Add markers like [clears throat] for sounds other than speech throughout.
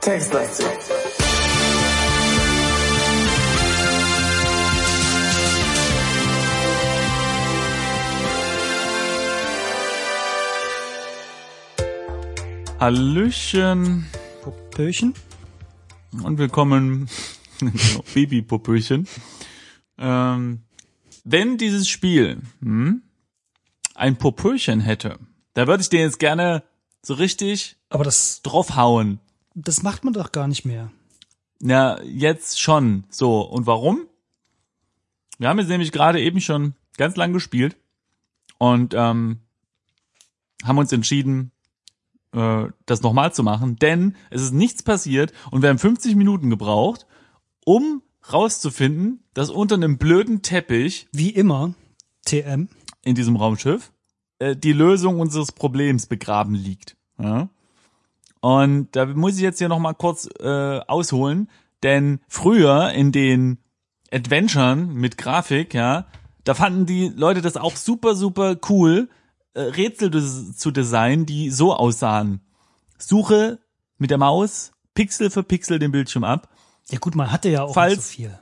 Textlastig. Hallöchen Popöchen? und willkommen, [laughs] Baby-Popöchen. Ähm, wenn dieses Spiel hm, ein Popöchen hätte, da würde ich dir jetzt gerne so richtig Aber das, draufhauen. das macht man doch gar nicht mehr. Ja, jetzt schon. So, und warum? Wir haben jetzt nämlich gerade eben schon ganz lang gespielt und ähm, haben uns entschieden, äh, das nochmal zu machen, denn es ist nichts passiert und wir haben 50 Minuten gebraucht, um rauszufinden, dass unter einem blöden Teppich Wie immer, TM. in diesem Raumschiff äh, die Lösung unseres Problems begraben liegt. Ja? Und da muss ich jetzt hier nochmal kurz äh, ausholen, denn früher in den Adventuren mit Grafik, ja, da fanden die Leute das auch super, super cool, äh, Rätsel zu designen, die so aussahen. Suche mit der Maus Pixel für Pixel den Bildschirm ab Ja gut, man hatte ja auch Falls- nicht so viel.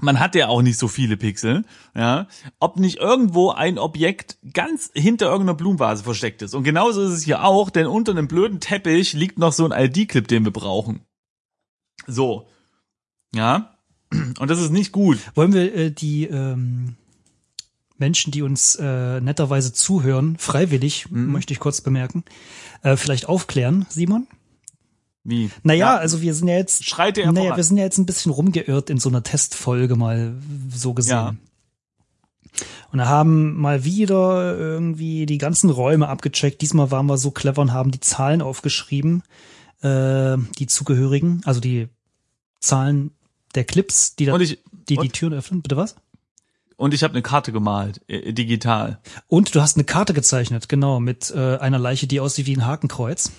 man hat ja auch nicht so viele Pixel, ja, ob nicht irgendwo ein Objekt ganz hinter irgendeiner Blumenvase versteckt ist. Und genauso ist es hier auch, denn unter einem blöden Teppich liegt noch so ein ID-Clip, den wir brauchen. So. Ja. Und das ist nicht gut. Wollen wir äh, die ähm, Menschen, die uns äh, netterweise zuhören, freiwillig, Mhm. möchte ich kurz bemerken, äh, vielleicht aufklären, Simon? Wie? Naja, Ja, also wir sind ja jetzt, schreite er naja, voran. wir sind ja jetzt ein bisschen rumgeirrt in so einer Testfolge mal so gesehen. Ja. Und da haben mal wieder irgendwie die ganzen Räume abgecheckt. Diesmal waren wir so clever und haben die Zahlen aufgeschrieben, äh, die zugehörigen, also die Zahlen der Clips, die da, ich, die, die Türen öffnen. Bitte was? und ich habe eine Karte gemalt, äh, digital. Und du hast eine Karte gezeichnet, genau, mit äh, einer Leiche, die aussieht wie ein Hakenkreuz.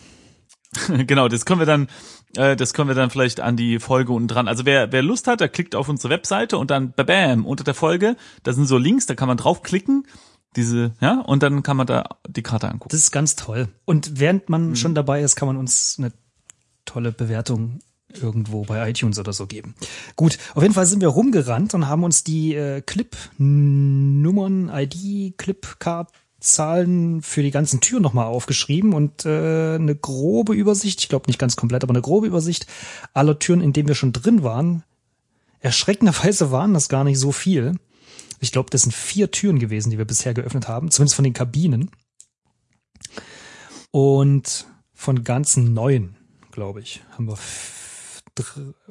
[laughs] genau, das können wir dann, äh, das können wir dann vielleicht an die Folge unten dran. Also wer, wer Lust hat, der klickt auf unsere Webseite und dann bam, unter der Folge, da sind so Links, da kann man draufklicken, diese, ja, und dann kann man da die Karte angucken. Das ist ganz toll. Und während man Mhm. schon dabei ist, kann man uns eine tolle Bewertung irgendwo bei iTunes oder so geben. Gut, auf jeden Fall sind wir rumgerannt und haben uns die äh, Clip-Nummern, ID, Clip-Card-Zahlen für die ganzen Türen nochmal aufgeschrieben und äh, eine grobe Übersicht, ich glaube nicht ganz komplett, aber eine grobe Übersicht aller Türen, in denen wir schon drin waren. Erschreckenderweise waren das gar nicht so viel. Ich glaube, das sind vier Türen gewesen, die wir bisher geöffnet haben, zumindest von den Kabinen. Und von ganzen neuen, glaube ich, haben wir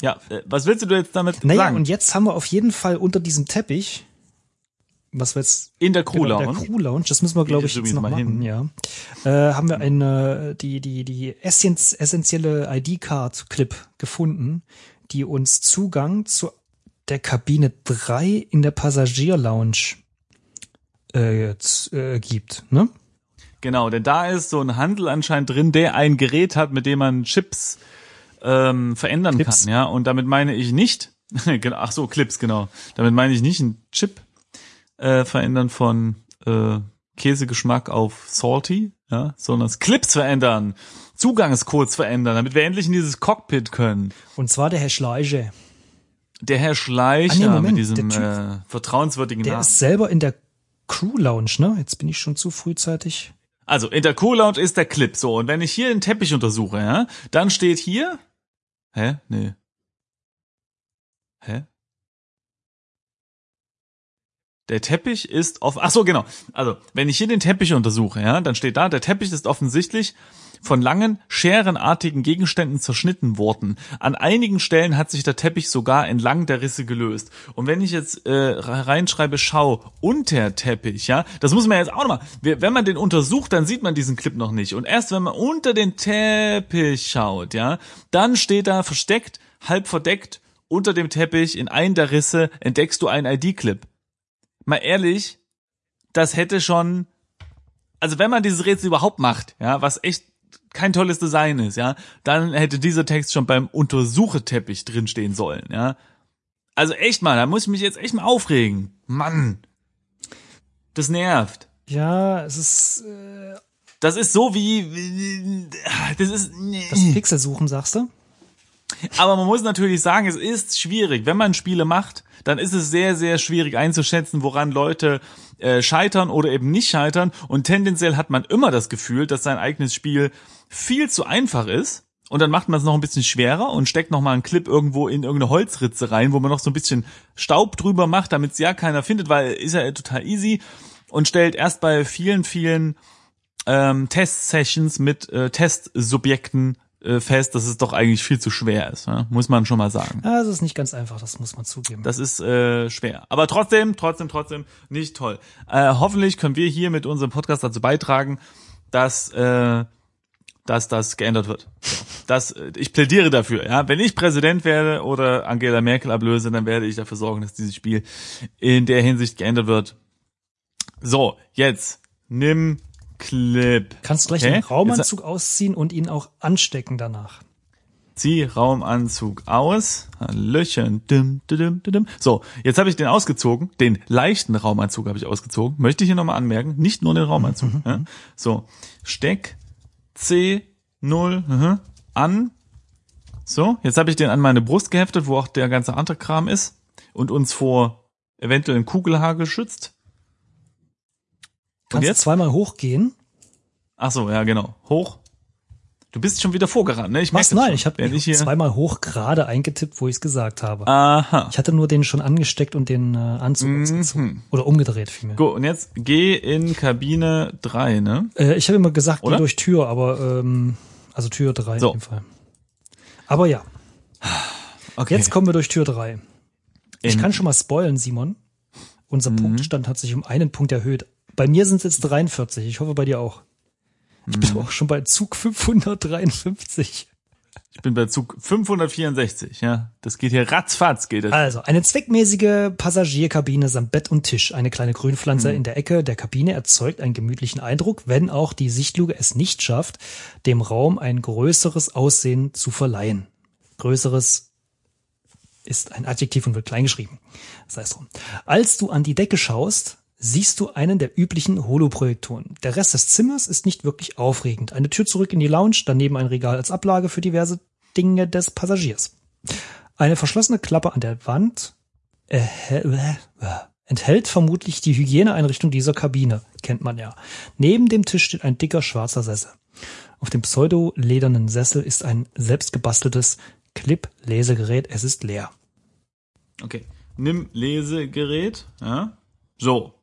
Ja, äh, was willst du jetzt damit naja, sagen? und jetzt haben wir auf jeden Fall unter diesem Teppich, was wir jetzt In der Crew genau, der Lounge. Crew Lounge, das müssen wir, glaube ich, jetzt noch machen, hin. ja. Äh, haben wir eine, die, die, die essentielle ID-Card-Clip gefunden, die uns Zugang zu der Kabine 3 in der Passagier-Lounge äh, z- äh, gibt, ne? Genau, denn da ist so ein Handel anscheinend drin, der ein Gerät hat, mit dem man Chips ähm, verändern Clips. kann, ja. Und damit meine ich nicht, [laughs] genau, ach so, Clips, genau. Damit meine ich nicht einen Chip äh, verändern von äh, Käsegeschmack auf salty, ja, sondern Clips verändern, Zugangscodes verändern, damit wir endlich in dieses Cockpit können. Und zwar der Herr Schleiche. Der Herr Schleicher Ah, nee, Moment, mit diesem der äh, vertrauenswürdigen Der Namen. ist selber in der Crew Lounge, ne? Jetzt bin ich schon zu frühzeitig. Also in der Cool Lounge ist der Clip so und wenn ich hier den Teppich untersuche, ja, dann steht hier Hä? Nee. Hä? Der Teppich ist off. Ach so, genau. Also, wenn ich hier den Teppich untersuche, ja, dann steht da, der Teppich ist offensichtlich von langen, scherenartigen Gegenständen zerschnitten worden. An einigen Stellen hat sich der Teppich sogar entlang der Risse gelöst. Und wenn ich jetzt äh, reinschreibe, schau, unter Teppich, ja, das muss man jetzt auch nochmal, wenn man den untersucht, dann sieht man diesen Clip noch nicht. Und erst wenn man unter den Teppich schaut, ja, dann steht da versteckt, halb verdeckt, unter dem Teppich, in einen der Risse, entdeckst du einen ID-Clip. Mal ehrlich, das hätte schon, also wenn man dieses Rätsel überhaupt macht, ja, was echt kein tolles Design ist, ja, dann hätte dieser Text schon beim Untersucheteppich drinstehen sollen, ja. Also echt mal, da muss ich mich jetzt echt mal aufregen. Mann. Das nervt. Ja, es ist äh, Das ist so wie, das ist, das Pixel suchen, sagst du? aber man muss natürlich sagen, es ist schwierig. Wenn man Spiele macht, dann ist es sehr, sehr schwierig einzuschätzen, woran Leute äh, scheitern oder eben nicht scheitern. Und tendenziell hat man immer das Gefühl, dass sein eigenes Spiel viel zu einfach ist. Und dann macht man es noch ein bisschen schwerer und steckt noch mal einen Clip irgendwo in irgendeine Holzritze rein, wo man noch so ein bisschen Staub drüber macht, damit es ja keiner findet, weil ist ja total easy. Und stellt erst bei vielen, vielen ähm, Test-Sessions mit äh, Testsubjekten fest, dass es doch eigentlich viel zu schwer ist. Ne? Muss man schon mal sagen. Ja, es ist nicht ganz einfach, das muss man zugeben. Das ist äh, schwer. Aber trotzdem, trotzdem, trotzdem nicht toll. Äh, hoffentlich können wir hier mit unserem Podcast dazu beitragen, dass, äh, dass das geändert wird. Das, äh, ich plädiere dafür. Ja, Wenn ich Präsident werde oder Angela Merkel ablöse, dann werde ich dafür sorgen, dass dieses Spiel in der Hinsicht geändert wird. So, jetzt nimm Clip. Kannst gleich Okay? den Raumanzug ausziehen und ihn auch anstecken danach. Zieh Raumanzug aus. Hallöchen. Dim, dim, dim, dim. So, jetzt habe ich den ausgezogen. Den leichten Raumanzug habe ich ausgezogen. Möchte ich hier nochmal anmerken. Nicht nur den Raumanzug. ja. So, Steck C0 mhm, an. So, jetzt habe ich den an meine Brust geheftet, wo auch der ganze andere Kram ist und uns vor eventuellen Kugelhagel schützt. Kannst du jetzt? zweimal hochgehen. Ach so, ja genau. Hoch. Du bist schon wieder vorgerannt, ne? Ich Was? Nein, schon. ich habe ich hier. zweimal hoch gerade eingetippt, wo ich es gesagt habe. Aha. Ich hatte nur den schon angesteckt und den äh, Anzug Mhm. ausgezogen. Oder umgedreht vielmehr. Gut, und jetzt geh in Kabine 3, ne? Äh, ich habe immer gesagt, Oder? geh durch Tür, aber ähm, also Tür 3 So. in dem Fall. Aber ja, Okay. jetzt kommen wir durch Tür 3. Ich kann schon mal spoilen, Simon. Unser Mhm. Punktstand hat sich um einen Punkt erhöht. Bei mir sind es jetzt 43. Ich hoffe bei dir auch. Ich Mhm. bin auch schon bei Zug 553. Ich bin bei Zug 564, ja. Das geht hier ratzfatz, geht das. Also, eine zweckmäßige Passagierkabine samt Bett und Tisch. Eine kleine Grünpflanze Mhm. in der Ecke der Kabine erzeugt einen gemütlichen Eindruck, wenn auch die Sichtluke es nicht schafft, dem Raum ein größeres Aussehen zu verleihen. Größeres ist ein Adjektiv und wird klein geschrieben. Sei es drum. Als du an die Decke schaust, siehst du einen der üblichen Holoprojektoren. Der Rest des Zimmers ist nicht wirklich aufregend. Eine Tür zurück in die Lounge, daneben ein Regal als Ablage für diverse Dinge des Passagiers. Eine verschlossene Klappe an der Wand erhält, enthält vermutlich die Hygieneeinrichtung dieser Kabine, kennt man ja. Neben dem Tisch steht ein dicker schwarzer Sessel. Auf dem pseudo-ledernen Sessel ist ein selbstgebasteltes Clip-Lesegerät. Es ist leer. Okay. Nimm Lesegerät, ja. So.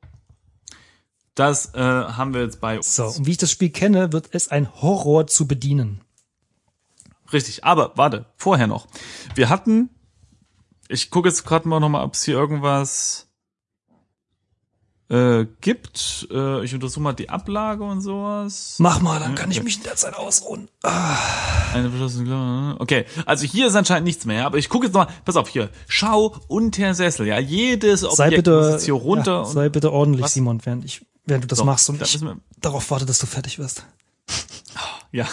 Das äh, haben wir jetzt bei uns. So, und wie ich das Spiel kenne, wird es ein Horror zu bedienen. Richtig, aber warte, vorher noch. Wir hatten, ich gucke jetzt gerade mal nochmal, ob es hier irgendwas äh, gibt. Äh, ich untersuche mal die Ablage und sowas. Mach mal, dann kann ich mich in der Zeit ausruhen. Eine verschlossene Klappe. Okay, also hier ist anscheinend nichts mehr, aber ich gucke jetzt noch mal, pass auf hier, schau unter Sessel, ja, jedes Objekt Sei muss bitte, jetzt hier runter ja, und sei bitte ordentlich, Was? Simon, während ich, während du das So, machst und da ich darauf warte, dass du fertig wirst. [laughs] Ja,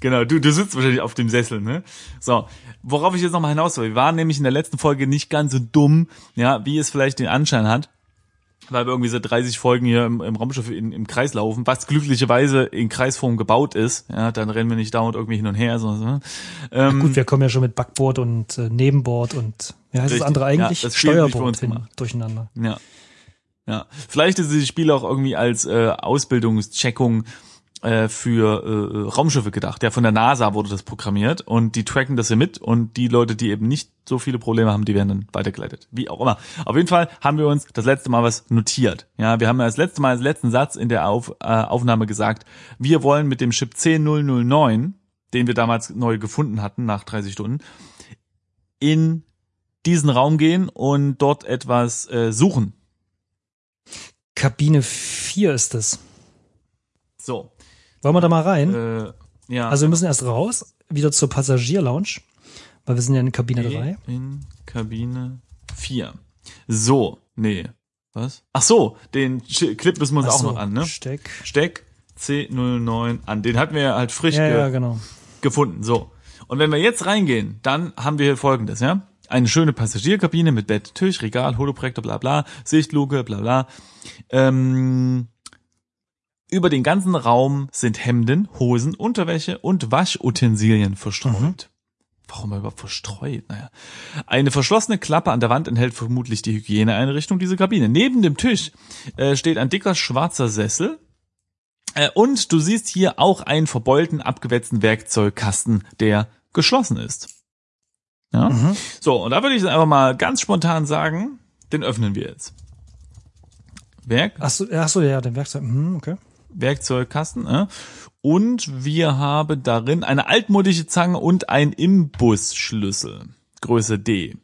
genau. Du, du sitzt wahrscheinlich auf dem Sessel, ne? So, worauf ich jetzt nochmal hinaus will. Wir waren nämlich in der letzten Folge nicht ganz so dumm, ja, wie es vielleicht den Anschein hat. Weil wir irgendwie seit 30 Folgen hier im, im Raumschiff in, im Kreis laufen, was glücklicherweise in Kreisform gebaut ist. Ja, dann rennen wir nicht dauernd irgendwie hin und her. So, so. Ähm, Gut, wir kommen ja schon mit Backboard und äh, Nebenboard und wie heißt Richtig. das andere eigentlich? Ja, das Steuerboard hin, durcheinander. Ja. Ja. Vielleicht ist dieses Spiel auch irgendwie als äh, Ausbildungscheckung äh, für äh, Raumschiffe gedacht. Ja, von der NASA wurde das programmiert und die tracken das hier mit und die Leute, die eben nicht so viele Probleme haben, die werden dann weitergeleitet. Wie auch immer. Auf jeden Fall haben wir uns das letzte Mal was notiert. Ja, wir haben ja das letzte Mal als letzten Satz in der Auf, äh, Aufnahme gesagt, wir wollen mit dem Chip C009, den wir damals neu gefunden hatten nach 30 Stunden, in diesen Raum gehen und dort etwas äh, suchen. Kabine 4 ist es. So. Wollen wir da mal rein? Äh, ja. also wir müssen erst raus, wieder zur Passagierlounge, weil wir sind ja in Kabine Geh 3. in Kabine 4. So, nee. Was? Ach so, den Clip müssen wir uns Ach auch so, noch an, ne? Steck. Steck C09 an. Den hatten wir ja halt frisch Ja, ge ja, genau. gefunden. So. Und wenn wir jetzt reingehen, dann haben wir hier folgendes, ja? Eine schöne Passagierkabine mit Bett, Tisch, Regal, Holoprojektor, bla bla, Sichtluke, bla bla. Ähm, über den ganzen Raum sind Hemden, Hosen, Unterwäsche und Waschutensilien verstreut. Warum überhaupt verstreut? Naja. Eine verschlossene Klappe an der Wand enthält vermutlich die Hygieneeinrichtung dieser Kabine. Neben dem Tisch äh, steht ein dicker schwarzer Sessel. Äh, und du siehst hier auch einen verbeulten, abgewetzten Werkzeugkasten, der geschlossen ist. Ja? Mhm. So, und da würde ich einfach mal ganz spontan sagen, den öffnen wir jetzt. Werk Ach so, ach so, ja, den Werkzeug. Mhm, okay. Werkzeugkasten. Äh? Und wir haben darin eine altmodische Zange und ein Imbusschlüssel. Größe D.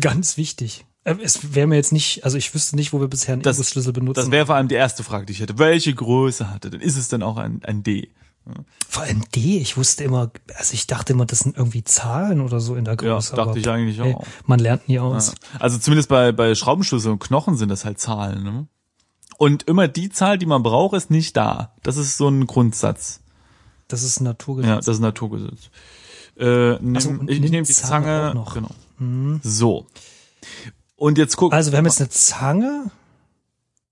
Ganz wichtig. Äh, Es wäre mir jetzt nicht, also ich wüsste nicht, wo wir bisher einen Das- Imbusschlüssel benutzen. Das wäre vor allem die erste Frage, die ich hätte. Welche Größe hatte denn? Ist es denn auch ein, ein D? Vor allem D, ich wusste immer, also ich dachte immer, das sind irgendwie Zahlen oder so in der Ja, Größe. dachte aber, ich eigentlich ey, auch. man lernt nie aus. Also zumindest bei, bei Schraubenschlüssel und Knochen sind das halt Zahlen. Ne? Und immer die Zahl, die man braucht, ist nicht da. Das ist so ein Grundsatz. Das ist ein Naturgesetz. Ja, das ist ein Naturgesetz. Äh, nimm, so, und ich nehme die Zange Zange. noch. Genau. So. Und jetzt guck. Also wir haben jetzt eine Zange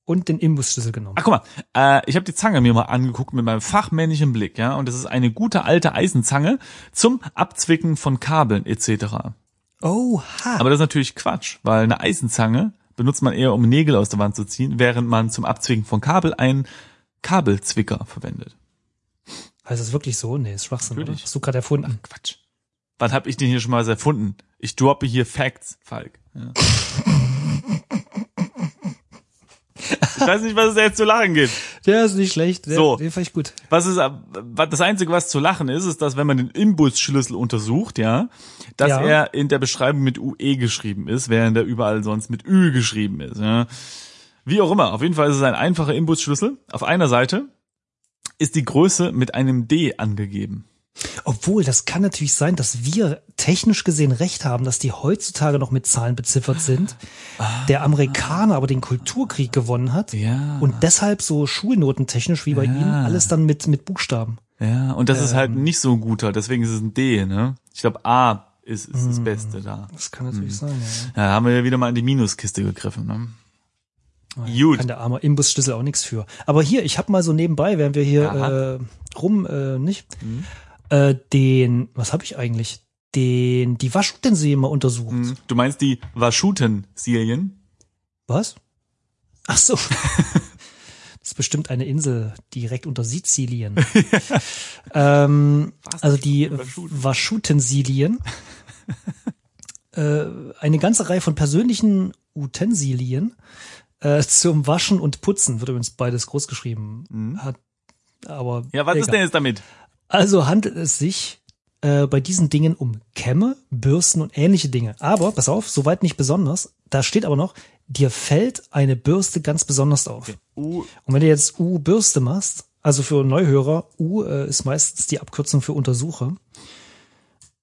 und den Imbusschlüssel genommen. Ach, guck mal, äh, ich habe die Zange mir mal angeguckt mit meinem fachmännischen Blick, ja, und das ist eine gute alte Eisenzange zum Abzwicken von Kabeln etc. Oha. Aber das ist natürlich Quatsch, weil eine Eisenzange benutzt man eher, um Nägel aus der Wand zu ziehen, während man zum Abzwicken von Kabel einen Kabelzwicker verwendet. heißt das wirklich so? Nee, ist Schwachsinn, oder? Natürlich. Hast du gerade erfunden? Quatsch. Wann hab ich den hier schon mal erfunden? Ich droppe hier Facts, Falk. Ja. [laughs] ich weiß nicht, was es da jetzt zu lachen gibt. Der ist nicht schlecht. Der, So. Den fand ich gut. Was ist, was- das einzige, was zu lachen ist, ist, dass wenn man den Imbusschlüssel untersucht, ja, dass Ja. er in der Beschreibung mit UE geschrieben ist, während er überall sonst mit Ü geschrieben ist, ja. Wie auch immer, auf jeden Fall ist es ein einfacher Imbusschlüssel. Auf einer Seite ist die Größe mit einem D angegeben. Obwohl, das kann natürlich sein, dass wir technisch gesehen recht haben, dass die heutzutage noch mit Zahlen beziffert sind. Der Amerikaner aber den Kulturkrieg gewonnen hat. Ja. Und deshalb so schulnotentechnisch wie bei ihm alles dann mit, mit Buchstaben. Ja, und das ist halt Ähm. nicht so ein guter, deswegen ist es ein D, ne? Ich glaube, A ist, ist das Beste da. Das kann natürlich sein, ja. Ja, da haben wir ja wieder mal in die Minuskiste gegriffen, ne? Gut. Kann der arme Imbusschlüssel auch nichts für. Aber hier, ich habe mal so nebenbei, während wir hier Aha. äh, rum, äh, nicht, Mhm. Äh, den, was habe ich eigentlich? Den, die Waschutensilien mal untersucht. Hm. Du meinst die Waschuten-Silien? Was? Ach so. [laughs] Das ist bestimmt eine Insel direkt unter Sizilien. [laughs] ähm, also die Waschuten? Waschutensilien. [laughs] äh, eine ganze Reihe von persönlichen Utensilien äh, zum Waschen und Putzen, wird übrigens beides groß geschrieben. Hat, aber Mhm. Ja, was ist egal. denn jetzt damit? Also handelt es sich äh, bei diesen Dingen um Kämme, Bürsten und ähnliche Dinge. Aber, pass auf, soweit nicht besonders. Da steht aber noch, dir fällt eine Bürste ganz besonders auf. U, Und wenn du jetzt U-Bürste machst, also für Neuhörer, U äh, ist meistens die Abkürzung für Untersucher,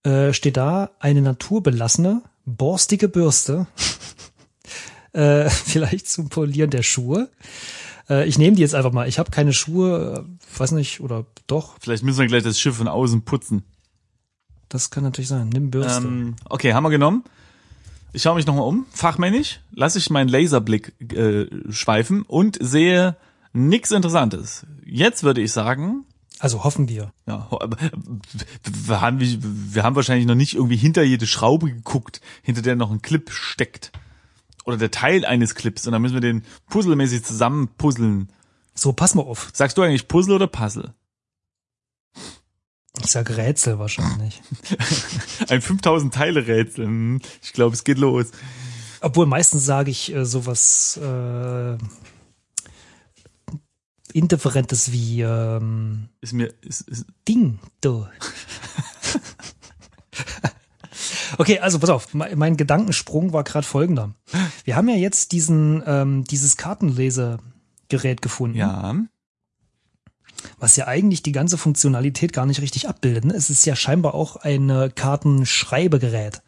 äh, steht da eine naturbelassene, borstige Bürste, [laughs] äh, [laughs] vielleicht zum Polieren der Schuhe. Äh, ich nehme die jetzt einfach mal. Ich habe keine Schuhe, äh, weiß nicht, oder doch, vielleicht müssen wir gleich das Schiff von außen putzen. das kann natürlich sein. Nimm Bürste. Ähm, okay, haben wir genommen. Ich schaue mich nochmal um. Fachmännisch lasse ich meinen Laserblick äh, schweifen und sehe nichts Interessantes. Jetzt würde ich sagen, Also hoffen wir. ja, wir haben, wir haben wahrscheinlich noch nicht irgendwie hinter jede Schraube geguckt, hinter der noch ein Clip steckt. Oder der Teil eines Clips. Und dann müssen wir den puzzelmäßig zusammen puzzeln. So, pass mal auf. Sagst du eigentlich Puzzle oder Puzzle? Ich sag Rätsel wahrscheinlich. [laughs] Ein 5000 Teile Rätsel. Hm, Ich glaube, es geht los. Obwohl meistens sage ich äh, sowas äh, Indifferentes wie ähm, Ist mir, ist, ist, Ding, du. [laughs] okay, also pass auf, mein, Gedankensprung war gerade folgender. Wir haben ja jetzt diesen ähm, dieses Kartenlesegerät gefunden, ja. was ja eigentlich die ganze Funktionalität gar nicht richtig abbildet. ne? Es ist ja scheinbar auch ein äh, Kartenschreibegerät.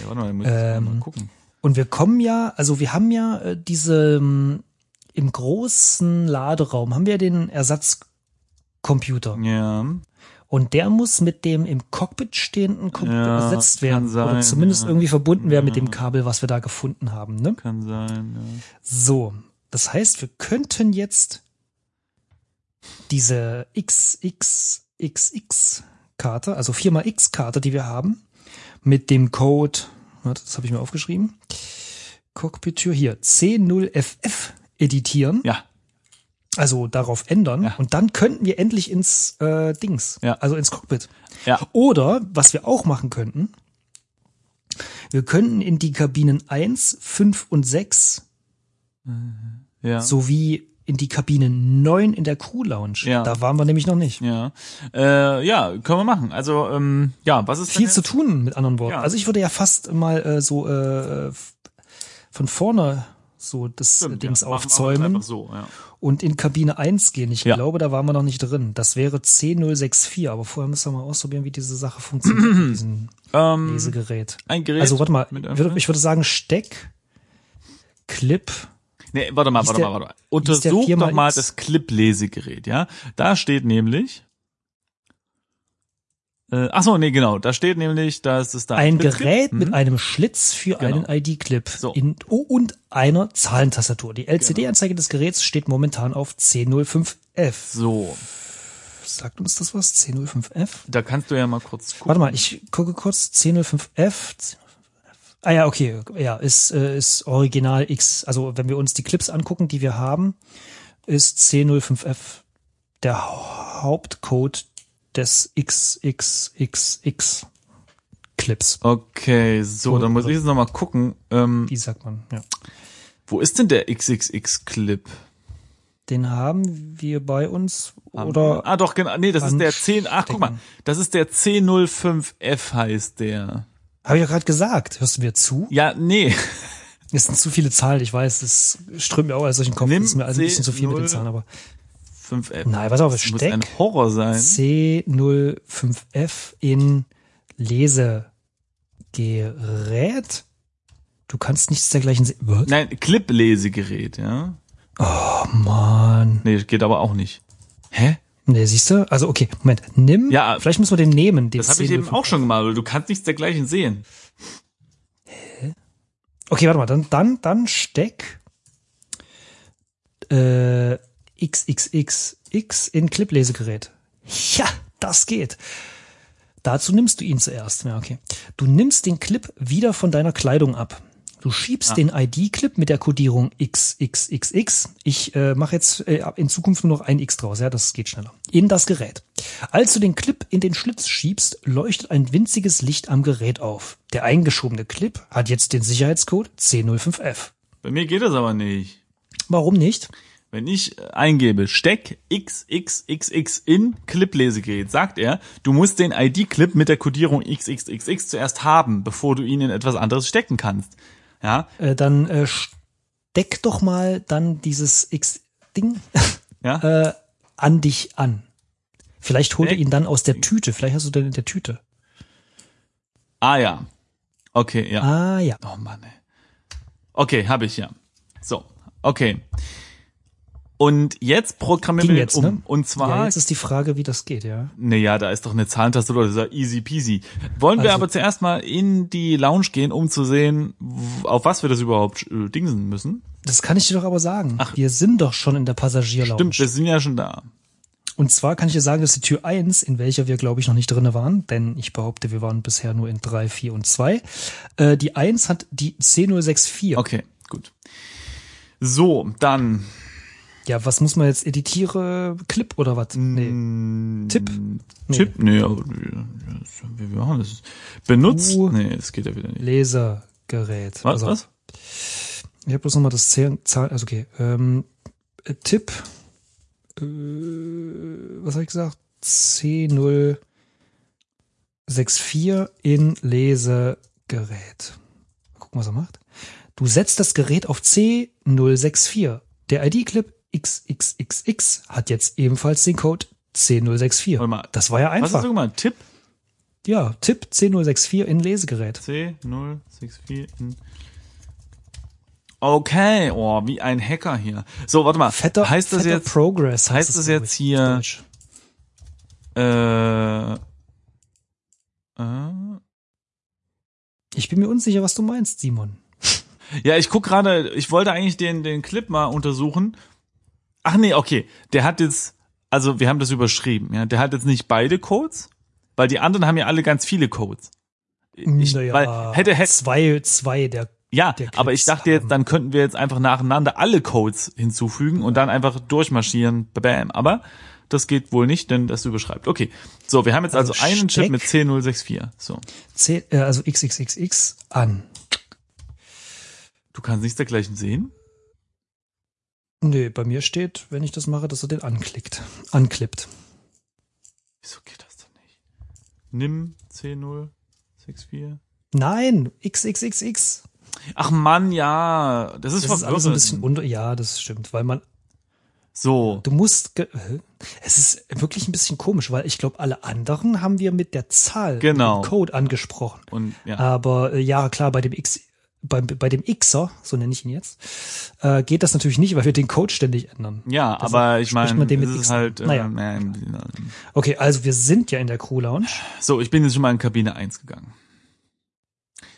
Ja, warte mal, muss ich Ähm, mal gucken. Und wir kommen ja, also wir haben ja äh, diese ähm, im großen Laderaum haben wir den Ersatzcomputer. Ja. Und der muss mit dem im Cockpit stehenden Computer Ja, ersetzt werden. sein, oder zumindest ja. irgendwie verbunden werden mit dem Kabel, was wir da gefunden haben. Ne? Kann sein, ja. So, das heißt, wir könnten jetzt diese XXXX-Karte, also 4x-Karte, die wir haben, mit dem Code, das habe ich mir aufgeschrieben, Cockpit-Tür hier, C0FF editieren, Ja, also darauf ändern Ja. und dann könnten wir endlich ins äh, Dings, Ja. also ins Cockpit. ja. Oder, was wir auch machen könnten, wir könnten in die Kabinen 1, 5 und 6 ja. sowie in die Kabine 9 in der Crew Lounge. Ja. Da waren wir nämlich noch nicht. Ja, äh, ja, können wir machen. Also, ähm, ja, was ist Viel zu tun, mit anderen Worten. Ja. Also ich würde ja fast mal äh, so äh, von vorne so das Stimmt, Dings ja. Machen aufzäumen einfach so, ja. und in Kabine 1 gehen. Ich Ja. glaube, da waren wir noch nicht drin. Das wäre C064, aber vorher müssen wir mal ausprobieren, wie diese Sache funktioniert mit [clears throat] diesem Ähm, Lesegerät. ein Gerät. Also warte mal, würde, ich würde sagen Steck, Clip, Nee, warte mal, warte der- mal, warte mal. Untersuch doch mal X? das Clip-Lesegerät, ja? Da steht nämlich. Äh, ach so, nee, genau. Da steht nämlich, dass es da ein. Gerät Mhm. mit einem Schlitz für Genau. einen ID-Clip So. in oh, und einer Zahlentastatur. Die LCD-Anzeige des Geräts steht momentan auf C05F. So, Sagt uns das was? C05F? da kannst du ja mal kurz gucken. Warte mal, ich gucke kurz. C05F. Ah ja, okay, ja, ist, äh, ist Original X. Also wenn wir uns die Clips angucken, die wir haben, ist C05F der Hauptcode des XXXX Clips. Okay, so, dann muss ich jetzt noch mal gucken. Ähm, Wie sagt man? Ja. wo ist denn der XXX-Clip? Den haben wir bei uns oder Ah, doch, genau. Nee, das ist der 10. Ach, guck mal. Das ist der C05F heißt der. habe ich ja gerade gesagt. Hörst du mir zu? Ja, nee. Es sind zu viele Zahlen. Ich weiß, das strömt mir auch durch den Kopf. Das ist mir alles ein bisschen zu viel mit den C0. Zahlen, aber 5F. Nein, pass auf, das muss Steck. ein Horror sein. C05F in Lesegerät. Du kannst nichts dergleichen sehen. Nein, Clip-Lesegerät, ja. Oh Mann. Nee, geht aber auch nicht. Hä? Nee, siehst du? Also okay, Moment. Nimm. Ja, vielleicht müssen wir den nehmen. Den Das habe ich eben C05F. auch schon gemacht, weil du kannst nichts dergleichen sehen. Okay, warte mal, dann, dann, dann steck äh, XXXX in Clip-Lesegerät. Ja, das geht. Dazu nimmst du ihn zuerst. Ja, okay. Du nimmst den Clip wieder von deiner Kleidung ab. Du schiebst den ID-Clip mit der Codierung XXXX. Ich äh, mache jetzt äh, in Zukunft nur noch ein X draus, ja, das geht schneller. In das Gerät. Als du den Clip in den Schlitz schiebst, leuchtet ein winziges Licht am Gerät auf. Der eingeschobene Clip hat jetzt den Sicherheitscode C05F. Bei mir geht das aber nicht. Warum nicht? Wenn ich äh, eingebe, steck XXXX in Clip-Lesegerät, sagt er, du musst den ID-Clip mit der Codierung XXXX zuerst haben, bevor du ihn in etwas anderes stecken kannst. Ja, Äh, dann äh, steck doch mal dann dieses X-Ding [laughs] ja. äh, an dich an. Vielleicht holt er ihn dann aus der Tüte. Vielleicht hast du den in der Tüte. Ah ja. Okay, ja. Ah ja. Oh Mann, ey. Okay, habe ich ja. So, okay. Und jetzt programmieren Ging wir jetzt, um. ne? Und ja. zwar, Jetzt ist die Frage, wie das geht, ja. naja, da ist doch eine Zahlentastatur, das ist ja easy peasy. Wollen wir Also- aber zuerst mal in die Lounge gehen, um zu sehen, auf was wir das überhaupt äh, dingsen müssen? Das kann ich dir doch aber sagen. Wir sind doch schon in der Passagierlounge. Stimmt, wir sind ja schon da. Und zwar kann ich dir sagen, dass die Tür 1, in welcher wir, glaube ich, noch nicht drinne waren, denn ich behaupte, wir waren bisher nur in 3, 4 und 2. Äh, die 1 hat die C064. Okay, gut. So, dann Ja, was muss man jetzt? Editiere Clip oder was? Nee. Mm, Tipp? Nee. Tipp? Nee, aber wir, machen das. Benutzt? Uh. Nee, das geht ja wieder nicht. Lesergerät. Was? Also, was? Ich habe bloß nochmal das Zählen, Zahl, also okay. Ähm, äh, Tipp, äh, was habe ich gesagt? C064 in Lesegerät. Mal gucken, was er macht. Du setzt das Gerät auf C064. Der ID-Clip XXXX hat jetzt ebenfalls den Code C064. Warte mal. Das war ja Was hast einfach. du gemacht? Tipp? Ja, Tipp C064 in Lesegerät. C064 in Okay, oh, wie ein Hacker hier. So, warte mal. Fetter, heißt das fetter jetzt, Progress. heißt das glaub jetzt hier-. Äh, äh, Ich bin mir unsicher, was du meinst, Simon. ja, ich guck gerade, ich wollte eigentlich den, den Clip mal untersuchen. Ach nee, okay. Der hat jetzt, also wir haben das überschrieben, ja. Der hat jetzt nicht beide Codes, weil die anderen haben ja alle ganz viele Codes. Ich, Naja, weil hätte, hätte, zwei, zwei der ja, der aber ich dachte jetzt, dann könnten wir jetzt einfach nacheinander alle Codes hinzufügen und dann einfach durchmarschieren, bam. Aber das geht wohl nicht, denn das überschreibt. Okay, so, wir haben jetzt also, Also einen Chip mit 10064. So, C, äh, also XXXX an. du kannst nichts dergleichen sehen. Nee, bei mir steht, wenn ich das mache, dass er den anklickt. Anklippt. Wieso geht das denn nicht? Nimm 10064. Nein, XXXX. Ach Mann, ja, das ist Das ist alles ein bisschen unter, ja, das stimmt, weil man, so, du musst, es ist wirklich ein bisschen komisch, weil ich glaube, alle anderen haben wir mit der Zahl, Genau. Code angesprochen. und ja. Aber äh, ja, klar, bei dem X, bei, bei dem Xer, so nenne ich ihn jetzt, äh, geht das natürlich nicht, weil wir den Code ständig ändern. Ja, Deshalb aber ich meine, es ist X. halt, äh, Naja. naja. Okay, also wir sind ja in der Crew Lounge. so, ich bin jetzt schon mal in Kabine 1 gegangen.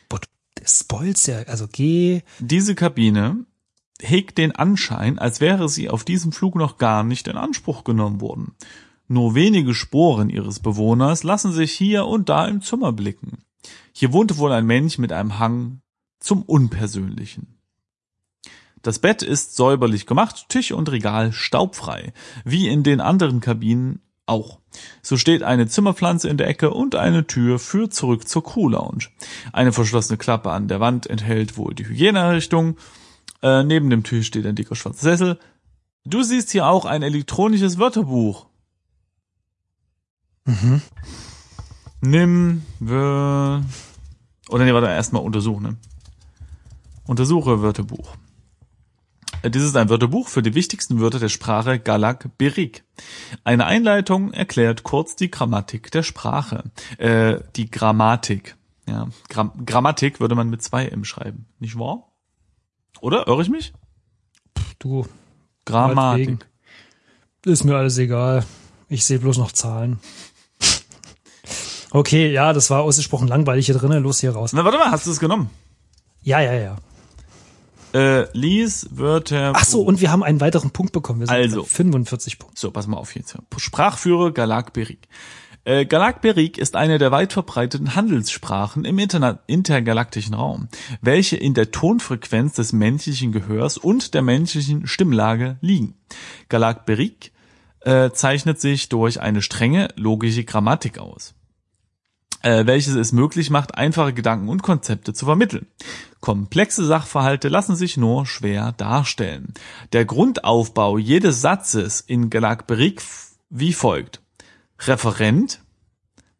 Boah, du spoilst ja, also geh, Diese Kabine hegt den Anschein, als wäre sie auf diesem Flug noch gar nicht in Anspruch genommen worden. Nur wenige Sporen ihres Bewohners lassen sich hier und da im Zimmer blicken. Hier wohnte wohl ein Mensch mit einem Hang zum Unpersönlichen. Das Bett ist säuberlich gemacht, Tisch und Regal staubfrei, wie in den anderen Kabinen auch. So steht eine Zimmerpflanze in der Ecke und eine Tür führt zurück zur Crew Lounge. Eine verschlossene Klappe an der Wand enthält wohl die Hygieneeinrichtung. Äh, neben dem Tisch steht ein dicker schwarzer Sessel. Du siehst hier auch ein elektronisches Wörterbuch. mhm. Nimm, wir, oder nee, warte, erstmal untersuchen, ne? Untersuche Wörterbuch. Dies ist ein Wörterbuch für die wichtigsten Wörter der Sprache Galak-Berik. Eine Einleitung erklärt kurz die Grammatik der Sprache. Äh, die Grammatik. Ja, Gram Grammatik würde man mit zwei M schreiben, nicht wahr? Oder? Irre ich mich? du, Grammatik. Ist mir alles egal. Ich sehe bloß noch Zahlen. Okay, ja, das war ausgesprochen langweilig hier drinnen. Los hier raus. Na, warte mal, hast du es genommen? Ja, ja, ja. Äh, lies Wörterbuch. Ach so, und wir haben einen weiteren Punkt bekommen. Wir sind Also. bei 45 Punkte. So, pass mal auf jetzt. Sprachführer Galak-Berik. Äh, Galak-Berik ist eine der weit verbreiteten Handelssprachen im Interna intergalaktischen Raum, welche in der Tonfrequenz des menschlichen Gehörs und der menschlichen Stimmlage liegen. Galak-Berik äh, zeichnet sich durch eine strenge logische Grammatik aus äh, welches es möglich macht, einfache Gedanken und Konzepte zu vermitteln. Komplexe Sachverhalte lassen sich nur schwer darstellen. Der Grundaufbau jedes Satzes in Galakberik wie folgt. Referent,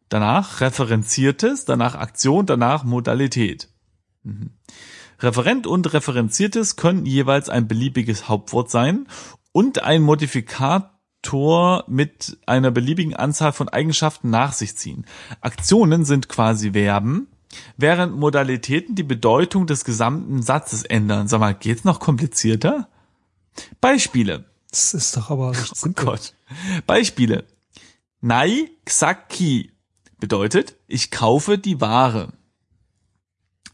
danach referenziertes, danach Aktion, danach Modalität. Mhm. Referent und Referenziertes können jeweils ein beliebiges Hauptwort sein und ein Modifikator mit einer beliebigen Anzahl von Eigenschaften nach sich ziehen. Aktionen sind quasi Verben, während Modalitäten die Bedeutung des gesamten Satzes ändern. Sag mal, geht's noch komplizierter? Beispiele. Das ist doch aber recht simpel. Gott. Beispiele. Nai Xaki bedeutet, ich kaufe die Ware.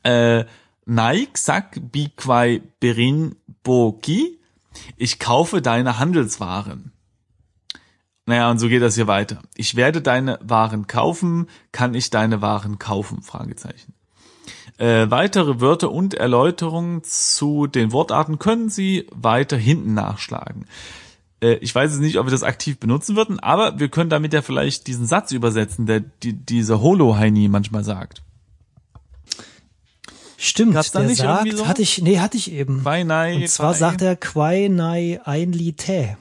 Äh, Nai Xak Bikwai Berin Boki, ich kaufe deine Handelswaren. Naja, und so geht das hier weiter. Ich werde deine Waren kaufen, kann ich deine Waren kaufen? Fragezeichen. Äh, weitere Wörter und Erläuterungen zu den Wortarten können Sie weiter hinten nachschlagen. Äh, ich weiß jetzt nicht, ob wir das aktiv benutzen würden, aber wir können damit ja vielleicht diesen Satz übersetzen, der die, dieser Holo-Heini manchmal sagt. Stimmt, Gab's der nicht sagt, so? hatte ich, nee, hatte ich eben. Weinei, Und zwar Quai. sagt er Quai Nai ein Li Tä.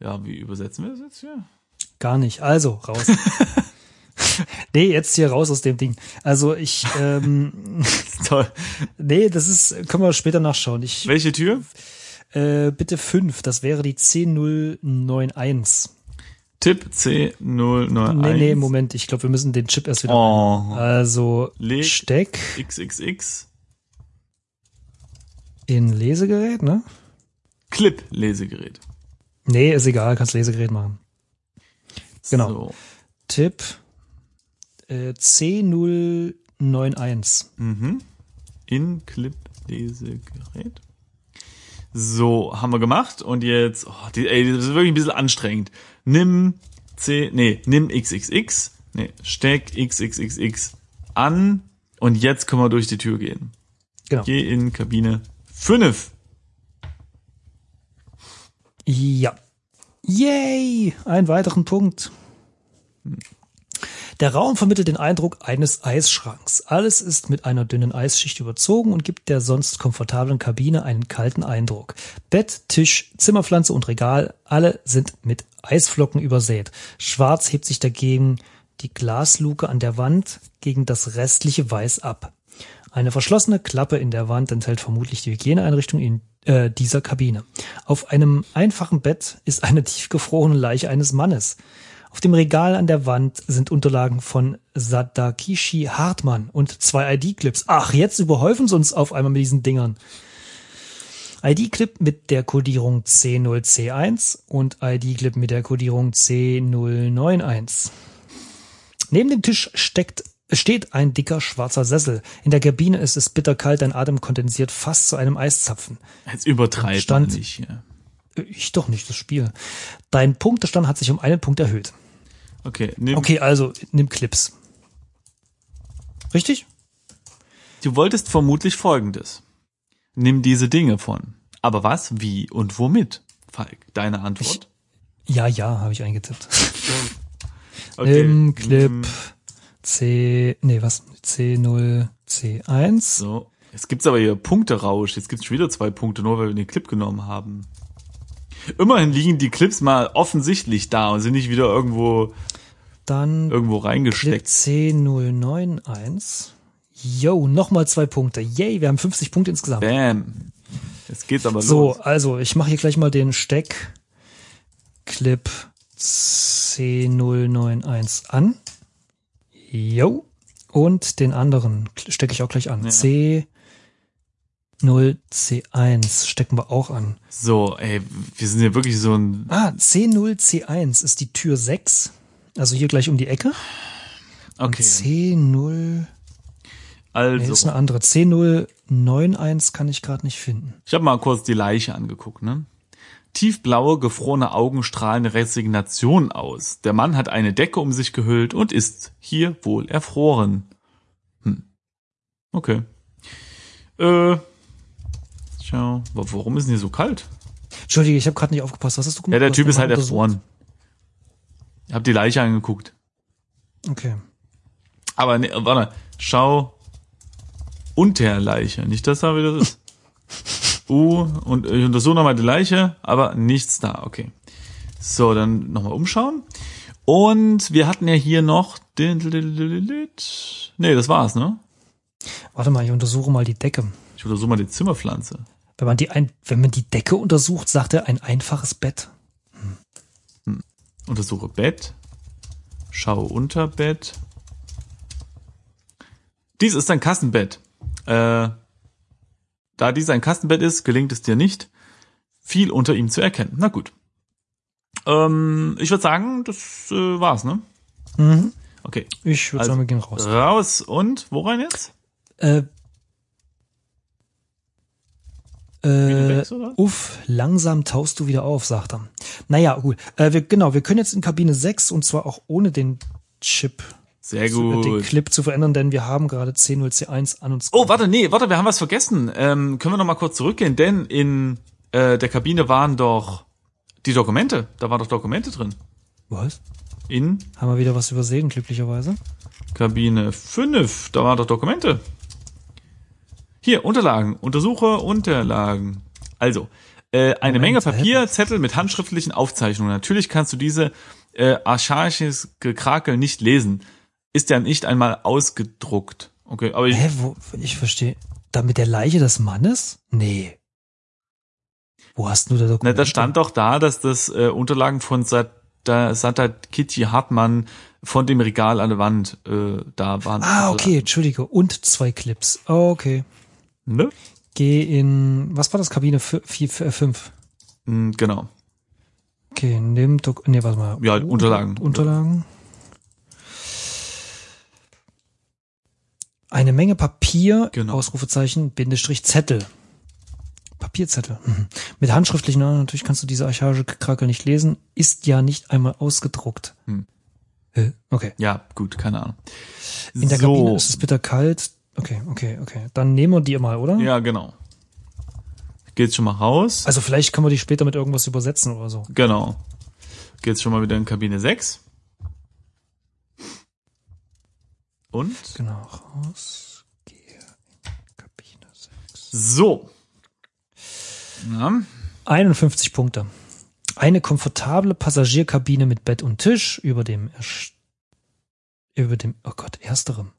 Ja, wie übersetzen wir das jetzt hier? Gar nicht. Also, raus. [laughs] nee, jetzt hier raus aus dem Ding. Also ich, ähm, [laughs] Toll. nee, das ist, können wir später nachschauen. Ich, Welche Tür? äh, bitte fünf, das wäre die 10091. Tipp C091. Nee, nee, Moment, ich glaube, wir müssen den Chip erst wieder. Oh, Also, Leg- Steck XXX. in Lesegerät, ne? Clip-Lesegerät. Nee, ist egal, kannst Lesegerät machen. Genau. So. Tipp äh, C091. Mhm. In Clip Lesegerät. So, haben wir gemacht und jetzt, oh, die, ey, das ist wirklich ein bisschen anstrengend. Nimm C, nee, nimm XXX, nee, steck XXXX an und jetzt können wir durch die Tür gehen. Genau. Geh in Kabine 5. Ja. Yay! Einen weiteren Punkt. Der Raum vermittelt den Eindruck eines Eisschranks. Alles ist mit einer dünnen Eisschicht überzogen und gibt der sonst komfortablen Kabine einen kalten Eindruck. Bett, Tisch, Zimmerpflanze und Regal, alle sind mit Eisflocken übersät. Schwarz hebt sich dagegen die Glasluke an der Wand gegen das restliche Weiß ab. Eine verschlossene Klappe in der Wand enthält vermutlich die Hygieneeinrichtung in äh, dieser Kabine. Auf einem einfachen Bett ist eine tiefgefrorene Leiche eines Mannes. Auf dem Regal an der Wand sind Unterlagen von Sadakishi Hartmann und zwei ID-Clips. Ach, jetzt überhäufen sie uns auf einmal mit diesen Dingern. ID-Clip mit der Codierung C0C1 und ID-Clip mit der Codierung C091. Neben dem Tisch steckt, steht ein dicker schwarzer Sessel. In der Kabine ist es bitterkalt, dein Atem kondensiert fast zu einem Eiszapfen. Jetzt übertreibt Stand- nicht hier. Ich doch nicht, das Spiel. Dein Punktestand hat sich um einen Punkt erhöht. Okay, nimm, Okay, also nimm Clips. Richtig? du wolltest vermutlich folgendes. Nimm diese Dinge von. Aber was, wie und womit? Falk, deine Antwort? Ja, ja, habe ich eingetippt. [laughs] okay. Nimm Clip nimm- C, nee, was? C0, C1. So. Jetzt gibt's aber hier Punkterausch. Jetzt gibt's schon wieder zwei Punkte, nur weil wir den Clip genommen haben. Immerhin liegen die Clips mal offensichtlich da und sind nicht wieder irgendwo, Dann irgendwo Clip reingesteckt. C091. Yo, nochmal zwei Punkte. Yay, wir haben 50 Punkte insgesamt. Bam. Jetzt geht's aber So, los. also ich mache hier gleich mal den Steck Clip C091 an. Yo. Und den anderen stecke ich auch gleich an. Ja. C0C1 stecken wir auch an. So, ey, wir sind hier wirklich so ein, Ah, C0C1 ist die Tür 6. Also hier gleich um die Ecke. Und okay. C0, nee, ist Also, eine andere. C091 kann ich gerade nicht finden. ich habe mal kurz die Leiche angeguckt, ne? Tiefblaue, gefrorene Augen strahlen Resignation aus. Der Mann hat eine Decke um sich gehüllt und ist hier wohl erfroren. Hm. Okay. Äh. Schau. wa- Warum ist denn hier so kalt? Entschuldige, ich habe gerade nicht aufgepasst. Was hast du gemacht? Ja, der Typ ist halt erfroren. Ich hab die Leiche angeguckt. Okay. Aber ne, warte, schau unter Leiche. Nicht, dass da wieder ist. U und ich untersuche nochmal die Leiche, aber nichts da. Okay. So, dann nochmal umschauen. Und wir hatten ja hier noch den. Nee, das war's, ne? Warte mal, ich untersuche mal die Decke. Ich untersuche mal die Zimmerpflanze. Wenn man die ein, wenn man die Decke untersucht, sagt er ein einfaches Bett. Untersuche Bett. Schau unter Bett. Dies ist ein Kassenbett. Äh, da dies ein Kassenbett ist, gelingt es dir nicht, viel unter ihm zu erkennen. Na gut. Ähm, ich würde sagen, das äh, war's, ne? Mhm. Okay. Ich würde Also, sagen, wir gehen raus. Raus und wo rein jetzt? Äh, äh, uff, langsam taust du wieder auf, sagt er. Naja, gut. Äh, wir, genau, wir können jetzt in Kabine 6 und zwar auch ohne den Chip, Sehr äh, den gut. Clip zu verändern, denn wir haben gerade C0C1 an uns. Oh, warte, nee, warte, wir haben was vergessen. Ähm, können wir noch mal kurz zurückgehen, denn in äh, der Kabine waren doch die Dokumente. Da waren doch Dokumente drin. Was? In Haben wir wieder was übersehen, glücklicherweise? Kabine 5, da waren doch Dokumente. Hier, Unterlagen, Untersuche Unterlagen. Also, äh, eine Moment, Menge? Papier, Zettel mit handschriftlichen Aufzeichnungen. Natürlich kannst du diese äh, archaisches Gekrakel nicht lesen. Ist ja nicht einmal ausgedruckt. Okay, aber ich, Hä, wo, ich verstehe. Da mit der Leiche des Mannes? Nee. Wo hast du da na, Dokumente? da stand doch da, dass das äh, Unterlagen von Sata, Sata Kitty Hartmann von dem Regal an der Wand äh, da waren. Ah, okay, entschuldige. Und zwei Clips. Okay. Ne? Geh in, was war das, Kabine 5? Mm, Genau. Okay, nimm, Dok nee, warte mal. Ja, Unterlagen. Unterlagen. Eine Menge Papier, Genau. Ausrufezeichen, Bindestrich Zettel. Papierzettel. Mhm. Mit handschriftlichen, na, natürlich kannst du diese archaische Krakel nicht lesen, ist ja nicht einmal ausgedruckt. Hm. Äh, Okay. Ja, gut, keine Ahnung. In der so. Kabine ist es bitter kalt. Okay, okay, okay. Dann nehmen wir die mal, oder? Ja, genau. Geht's schon mal raus? Also vielleicht können wir die später mit irgendwas übersetzen oder so. Genau. Geht's schon mal wieder in Kabine 6. Und? Genau, raus. Gehe in Kabine 6. So. Ja. 51 Punkte. Eine komfortable Passagierkabine mit Bett und Tisch über dem Erst- über dem oh Gott, ersterem.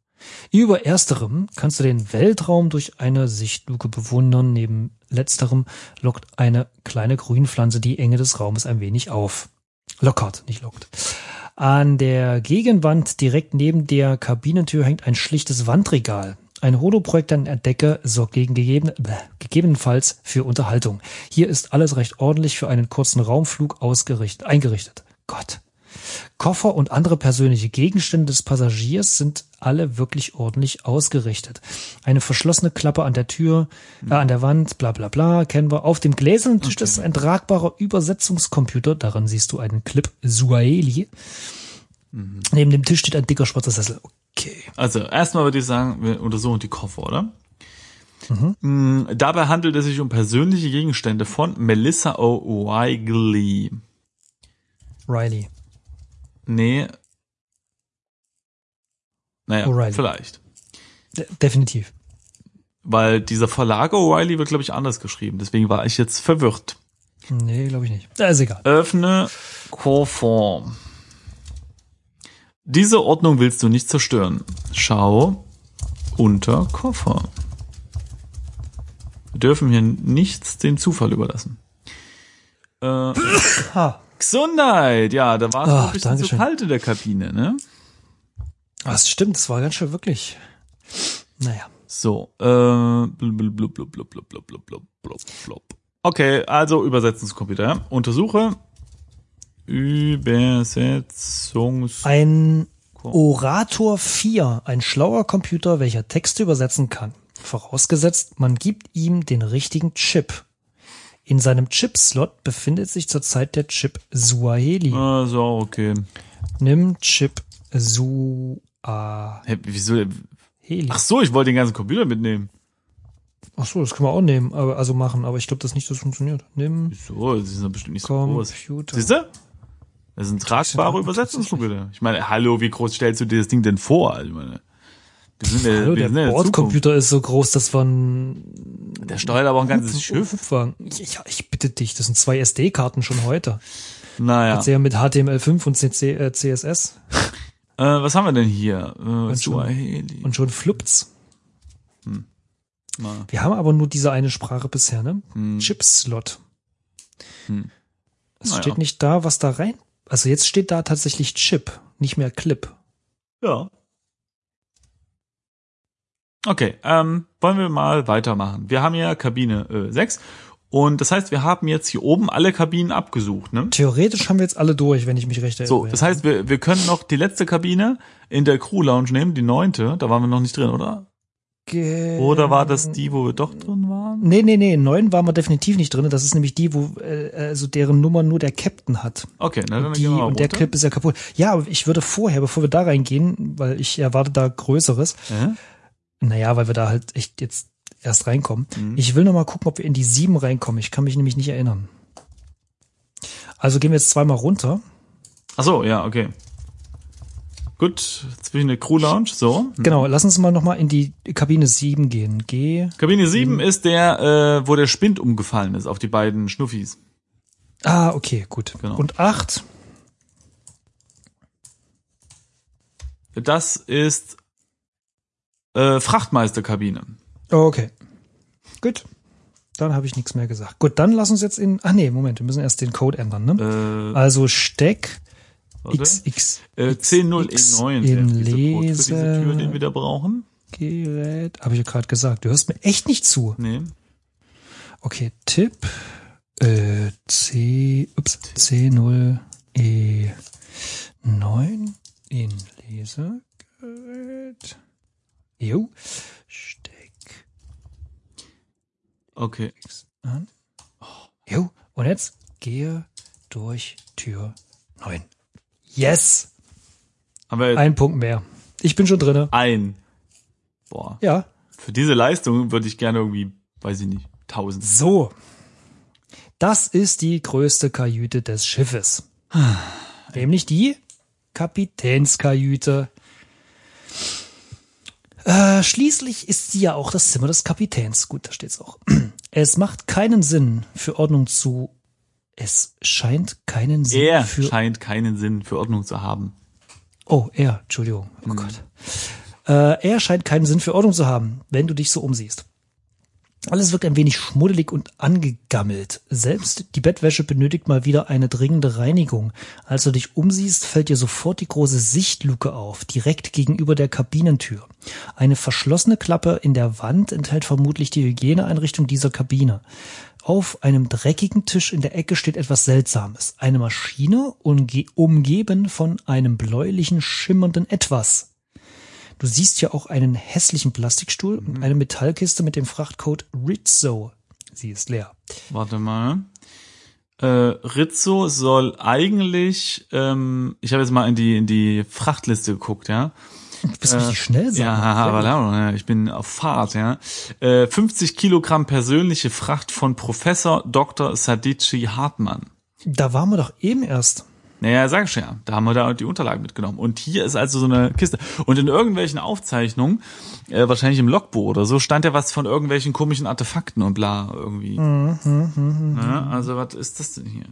Über ersterem kannst du den Weltraum durch eine Sichtluke bewundern. Neben letzterem lockt eine kleine Grünpflanze die Enge des Raumes ein wenig auf. Lockert, nicht lockt. An der Gegenwand direkt neben der Kabinentür hängt ein schlichtes Wandregal. Ein Holoprojektor an der Decke sorgt gegen gegeben, bäh, gegebenenfalls für Unterhaltung. Hier ist alles recht ordentlich für einen kurzen Raumflug ausgerichtet, eingerichtet. Gott. Koffer und andere persönliche Gegenstände des Passagiers sind alle wirklich ordentlich ausgerichtet. Eine verschlossene Klappe an der Tür, äh, an der Wand, bla bla bla, kennen wir. Auf dem gläsernen Tisch ist ein tragbarer Übersetzungscomputer, daran siehst du einen Clip Suaheli. Neben dem Tisch steht ein dicker schwarzer Sessel. Okay. Also, erstmal würde ich sagen, wir untersuchen die Koffer, oder? Mm, Dabei handelt es sich um persönliche Gegenstände von Melissa O'Reilly. Riley. Nee. Naja, O'Reilly. vielleicht. De definitiv. Weil dieser Verlag O'Reilly wird, glaube ich, anders geschrieben. Deswegen war ich jetzt verwirrt. Nee, glaube ich nicht. Ja, ist egal. Öffne Koffer. Diese Ordnung willst du nicht zerstören. Schau unter Koffer. Wir dürfen hier nichts dem Zufall überlassen. Äh, Ha. Gesundheit, ja, da war es Ach, ein bisschen zu Dankeschön. kalt in der Kabine, ne? Das stimmt, das war ganz schön wirklich. Naja. So, äh, blub, blub, blub, blub, blub, blub, blub, blub, blub. Okay, also Übersetzungscomputer. ja. Untersuche Übersetzungs... Ein Orator 4, ein schlauer Computer, welcher Texte übersetzen kann. Vorausgesetzt, man gibt ihm den richtigen Chip. In seinem Chip-Slot befindet sich zurzeit der Chip Suaheli. Ah, so, okay. Nimm Chip Suaheli. Hä, wieso? Ach so, ich wollte den ganzen Computer mitnehmen. Ach so, das können wir auch nehmen, aber, also machen, aber ich glaube, das nicht, das funktioniert. Nimm Wieso? Das ist doch bestimmt nicht so groß. Computer. Siehst du? Das sind tragbare auch Übersetzungscomputer. Ich meine, hallo, wie groß stellst du dir das Ding denn vor? Also, ich meine, wir sind, ja- Hallo, wir der sind der Zukunft. Bordcomputer ist so groß, dass man Der steuert aber ein ganzes Schiff. Hupfwagen. Ja, ich bitte dich, das sind zwei SD-Karten schon heute. Naja. Hat sie ja mit HTML5 und CC, äh, CSS Äh, was haben wir denn hier? Äh, schon- Suaheli. und schon fluppt's. Na, Wir haben aber nur diese eine Sprache bisher, ne? Hm. Chip-Slot. Hm. Es Naja. steht nicht da, was da rein. Also jetzt steht da tatsächlich Chip, nicht mehr Clip. Ja. Okay, ähm, wollen wir mal weitermachen. Wir haben ja Kabine äh, 6 und das heißt, wir haben jetzt hier oben alle Kabinen abgesucht, ne? Theoretisch haben wir jetzt alle durch, wenn ich mich recht erinnere. So, das heißt, wir, wir können noch die letzte Kabine in der Crew Lounge nehmen, die neunte, da waren wir noch nicht drin, oder? Ge Oder war das die, wo wir doch drin waren? Nee, nee, nee, neun waren wir definitiv nicht drin. Das ist nämlich die, wo äh, also deren Nummer nur der Captain hat. Okay, na, dann Die, gehen wir mal und der. Clip ist ja kaputt. Ja, aber ich würde vorher, bevor wir da reingehen, weil ich erwarte da Größeres, Äh? Naja, weil wir da halt echt jetzt erst reinkommen. Mhm. Ich will noch mal gucken, ob wir in die sieben reinkommen. Ich kann mich nämlich nicht erinnern. Also gehen wir jetzt zweimal runter. Ach so, ja, okay. Gut, zwischen der Crew Lounge, so. Genau, lass uns mal noch mal in die Kabine sieben gehen. Geh. Kabine 7 ist der, äh, wo der Spind umgefallen ist auf die beiden Schnuffis. Ah, okay, gut. Genau. Und acht. Das ist äh, Frachtmeisterkabine. Oh, okay. Gut. Dann habe ich nichts mehr gesagt. Gut, dann lass uns jetzt in. Ach nee, Moment, wir müssen erst den Code ändern, ne? Äh, Also Steck warte. XX Äh, C0E9 ist der in Code für diese Tür, Lese- den wir da brauchen. Gerät. Habe ich ja gerade gesagt. Du hörst mir echt nicht zu. Nee. Okay, Tipp äh, C ups, C0 E9 in Lesegerät. Jo. Steck Okay. an. Jo. Und jetzt gehe durch Tür 9. Yes! Aber ein. Punkt mehr. Ich bin schon drinne. ein. Boah. Ja. Für diese Leistung würde ich gerne irgendwie, weiß ich nicht, tausend. So. Das ist die größte Kajüte des Schiffes. Nämlich die Kapitänskajüte. Äh, schließlich ist sie ja auch das Zimmer des Kapitäns. Gut, da steht's auch. [clears throat] Es macht keinen Sinn für Ordnung zu. Es scheint keinen Sinn Er für. scheint keinen Sinn für Ordnung zu haben. Oh, er, Entschuldigung. Oh Gott. Äh, er scheint keinen Sinn für Ordnung zu haben, wenn du dich so umsiehst. Alles wirkt ein wenig schmuddelig und angegammelt. Selbst die Bettwäsche benötigt mal wieder eine dringende Reinigung. Als du dich umsiehst, fällt dir sofort die große Sichtluke auf, direkt gegenüber der Kabinentür. Eine verschlossene Klappe in der Wand enthält vermutlich die Hygieneeinrichtung dieser Kabine. Auf einem dreckigen Tisch in der Ecke steht etwas Seltsames. Eine Maschine umge umgeben von einem bläulichen, schimmernden Etwas. Du siehst ja auch einen hässlichen Plastikstuhl und eine Metallkiste mit dem Frachtcode Rizzo. Sie ist leer. Warte mal. Äh, Rizzo soll eigentlich, ähm, ich habe jetzt mal in die in die Frachtliste geguckt, ja. Du bist richtig schnell, Äh, Ja, aber ja, ich bin auf Fahrt, ja. Äh, 50 Kilogramm persönliche Fracht von Professor Dr. Sadici Hartmann. Da waren wir doch eben erst. Naja, sag ich ja. Da haben wir da die Unterlagen mitgenommen. Und hier ist also so eine Kiste. Und in irgendwelchen Aufzeichnungen, äh, wahrscheinlich im Logbuch oder so, stand ja was von irgendwelchen komischen Artefakten und bla irgendwie. ja, also was ist das denn hier?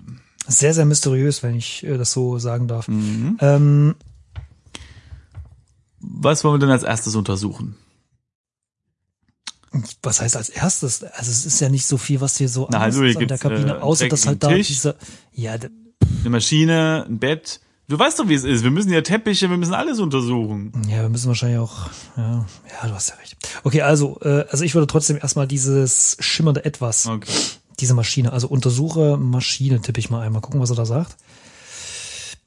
Sehr, sehr mysteriös, wenn ich äh, das so sagen darf. Ähm, Was wollen wir denn als erstes untersuchen? was heißt als erstes? Also es ist ja nicht so viel, was hier so Na, also hier an der Kabine, äh, außer dass halt da Tisch. diese, ja, Eine Maschine, ein Bett. Du weißt doch, wie es ist. Wir müssen ja Teppiche, wir müssen alles untersuchen. ja, wir müssen wahrscheinlich auch, ja, ja, du hast ja recht. Okay, also, äh, also ich würde trotzdem erstmal dieses schimmernde Etwas, Okay. diese Maschine, also untersuche Maschine, tippe ich mal einmal, gucken, was er da sagt.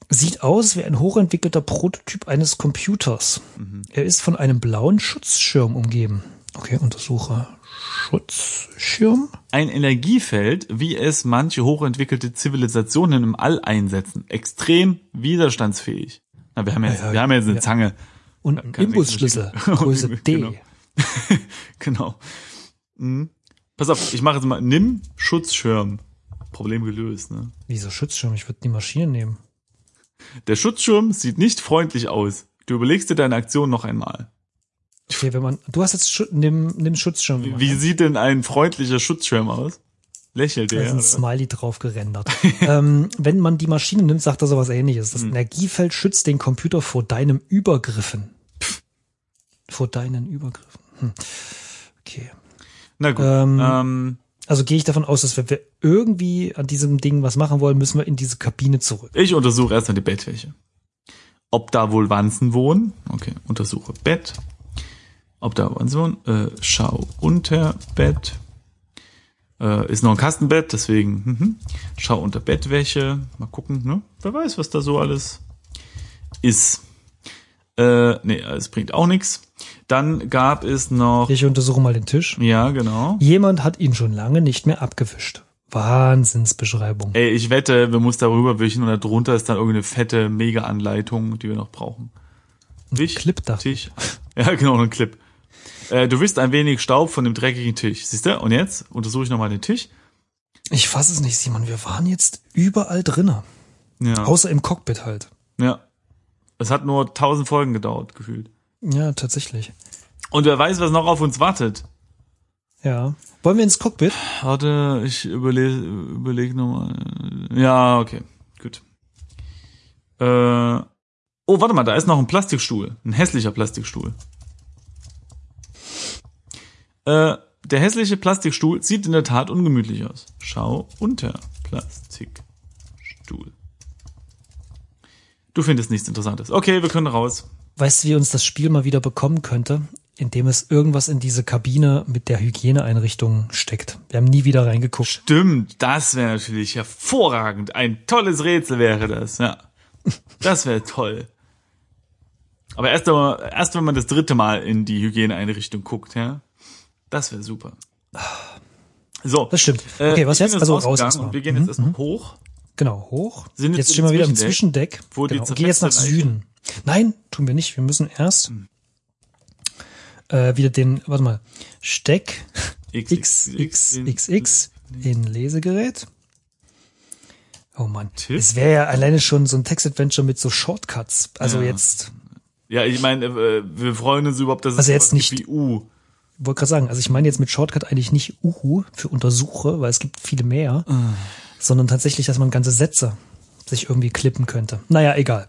Sieht aus wie ein hochentwickelter Prototyp eines Computers. Er ist von einem blauen Schutzschirm umgeben. Okay, untersuche Schutzschirm. Ein Energiefeld, wie es manche hochentwickelte Zivilisationen im All einsetzen. Extrem widerstandsfähig. Na, wir haben ja jetzt, Ja, wir haben ja jetzt eine ja. Zange. Und ein Kein Imbusschlüssel. [laughs] Größe D. Genau. [laughs] genau. Mhm. Pass auf, ich mache jetzt mal, nimm Schutzschirm. Problem gelöst, ne? Wieso Schutzschirm? Ich würde die Maschine nehmen. Der Schutzschirm sieht nicht freundlich aus. Du überlegst dir deine Aktion noch einmal. Okay, wenn man, du hast jetzt nimm, nimm Schutzschirm. gemacht, Wie ne? sieht denn ein freundlicher Schutzschirm aus? Lächelt Da der? ist ein? Smiley drauf gerendert. [laughs] ähm, wenn man die Maschine nimmt, sagt er sowas ähnliches. Hm. Das Energiefeld schützt den Computer vor deinem Übergriffen. Vor deinen Übergriffen. Hm. Okay. Na gut. Ähm, ähm, Also gehe ich davon aus, dass wenn wir irgendwie an diesem Ding was machen wollen, müssen wir in diese Kabine zurück. Ich untersuche erstmal die Bettwäsche. Ob da wohl Wanzen wohnen? Okay, untersuche Bett. Ob da Wanzen wohnen? Äh, schau unter Bett. Äh, ist noch ein Kastenbett, deswegen. Mhm. Schau unter Bettwäsche. Mal gucken, ne? Wer weiß, was da so alles ist. Äh, nee, es bringt auch nichts. Dann gab es noch. Ich untersuche mal den Tisch. Ja, genau. Jemand hat ihn schon lange nicht mehr abgewischt. Wahnsinnsbeschreibung. Ey, ich wette, wir muss darüber wischen und darunter ist dann irgendeine fette Mega-Anleitung, die wir noch brauchen. Wisch, Clip da. Tisch. [laughs] Ja, genau, ein Clip. Äh, du wischst ein wenig Staub von dem dreckigen Tisch. Siehst du? Und jetzt untersuche ich nochmal den Tisch. Ich fasse es nicht, Simon. Wir waren jetzt überall drinnen. Ja. Außer im Cockpit halt. ja. Es hat nur tausend Folgen gedauert, gefühlt. Ja, tatsächlich. Und wer weiß, was noch auf uns wartet. Ja. Wollen wir ins Cockpit? Warte, ich überlege überleg nochmal. Ja, okay, gut. Äh, oh, warte mal, da ist noch ein Plastikstuhl. Ein hässlicher Plastikstuhl. Äh, der hässliche Plastikstuhl sieht in der Tat ungemütlich aus. Schau unter Plastikstuhl. Du findest nichts Interessantes. Okay, wir können raus. Weißt du, wie uns das Spiel mal wieder bekommen könnte? Indem es irgendwas in diese Kabine mit der Hygieneeinrichtung steckt. Wir haben nie wieder reingeguckt. Stimmt, das wäre natürlich hervorragend. Ein tolles Rätsel wäre das, ja. Das wäre toll. Aber erst, erst wenn man das dritte Mal in die Hygieneeinrichtung guckt, ja. Das wäre super. So. Das stimmt. Äh, Okay, was ich bin jetzt? Also raus und wir gehen jetzt erstmal hoch. Genau, hoch. Sind jetzt jetzt stehen wir wieder im Zwischendeck, wo genau. Geh jetzt nach Süden. Nein, tun wir nicht. Wir müssen erst Hm. äh, wieder den, warte mal, Steck X, XXX in Lesegerät. Oh Mann, Tipp? es wäre ja alleine schon so ein Textadventure mit so Shortcuts. Also Ja. jetzt, Ja, ich meine, äh, wir freuen uns überhaupt, dass es Also jetzt sowas gibt nicht- wie U. wollte gerade sagen, also ich meine jetzt mit Shortcut eigentlich nicht Uhu für Untersuche, weil es gibt viele mehr, Ah. sondern tatsächlich, dass man ganze Sätze sich irgendwie klippen könnte. Naja, egal.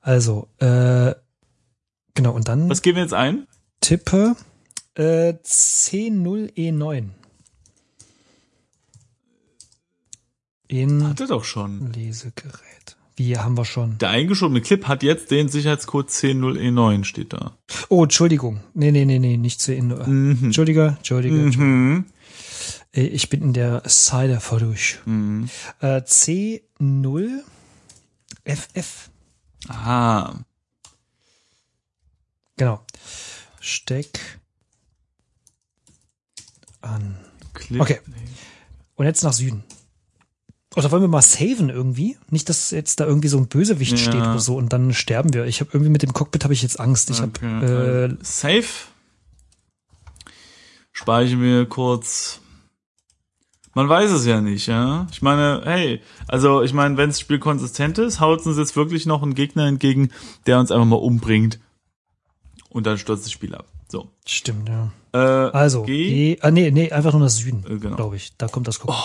Also, äh, genau, und dann Was geben wir jetzt ein? tippe äh, C0E9 in Hatte doch schon. Lesegerät. Wie haben wir schon? Der eingeschobene Clip hat jetzt den Sicherheitscode 100E9 steht da. Oh, Entschuldigung. Nee, nee, nee, nee, nicht C0. Mhm. Entschuldige, Entschuldige. Mhm. Äh, Ich bin in der Cider durch. Mhm. Äh, C0 FF. Aha. Genau. Steck an. Clip. Okay. Und jetzt nach Süden. Oder wollen wir mal saven irgendwie? Nicht, dass jetzt da irgendwie so ein Bösewicht Ja. steht oder so und dann sterben wir. Ich habe irgendwie mit dem Cockpit habe ich jetzt Angst. Ich Okay. habe äh, Safe. Speichere mir kurz. Man weiß es ja nicht, ja. Ich meine, hey, also ich meine, wenn das Spiel konsistent ist, haut uns jetzt wirklich noch ein Gegner entgegen, der uns einfach mal umbringt. Und dann stürzt das Spiel ab. So. stimmt, ja. Äh, Also, G. G, ah, nee, nee, einfach nur nach Süden, Äh, genau. glaube ich. Da kommt das Cockpit.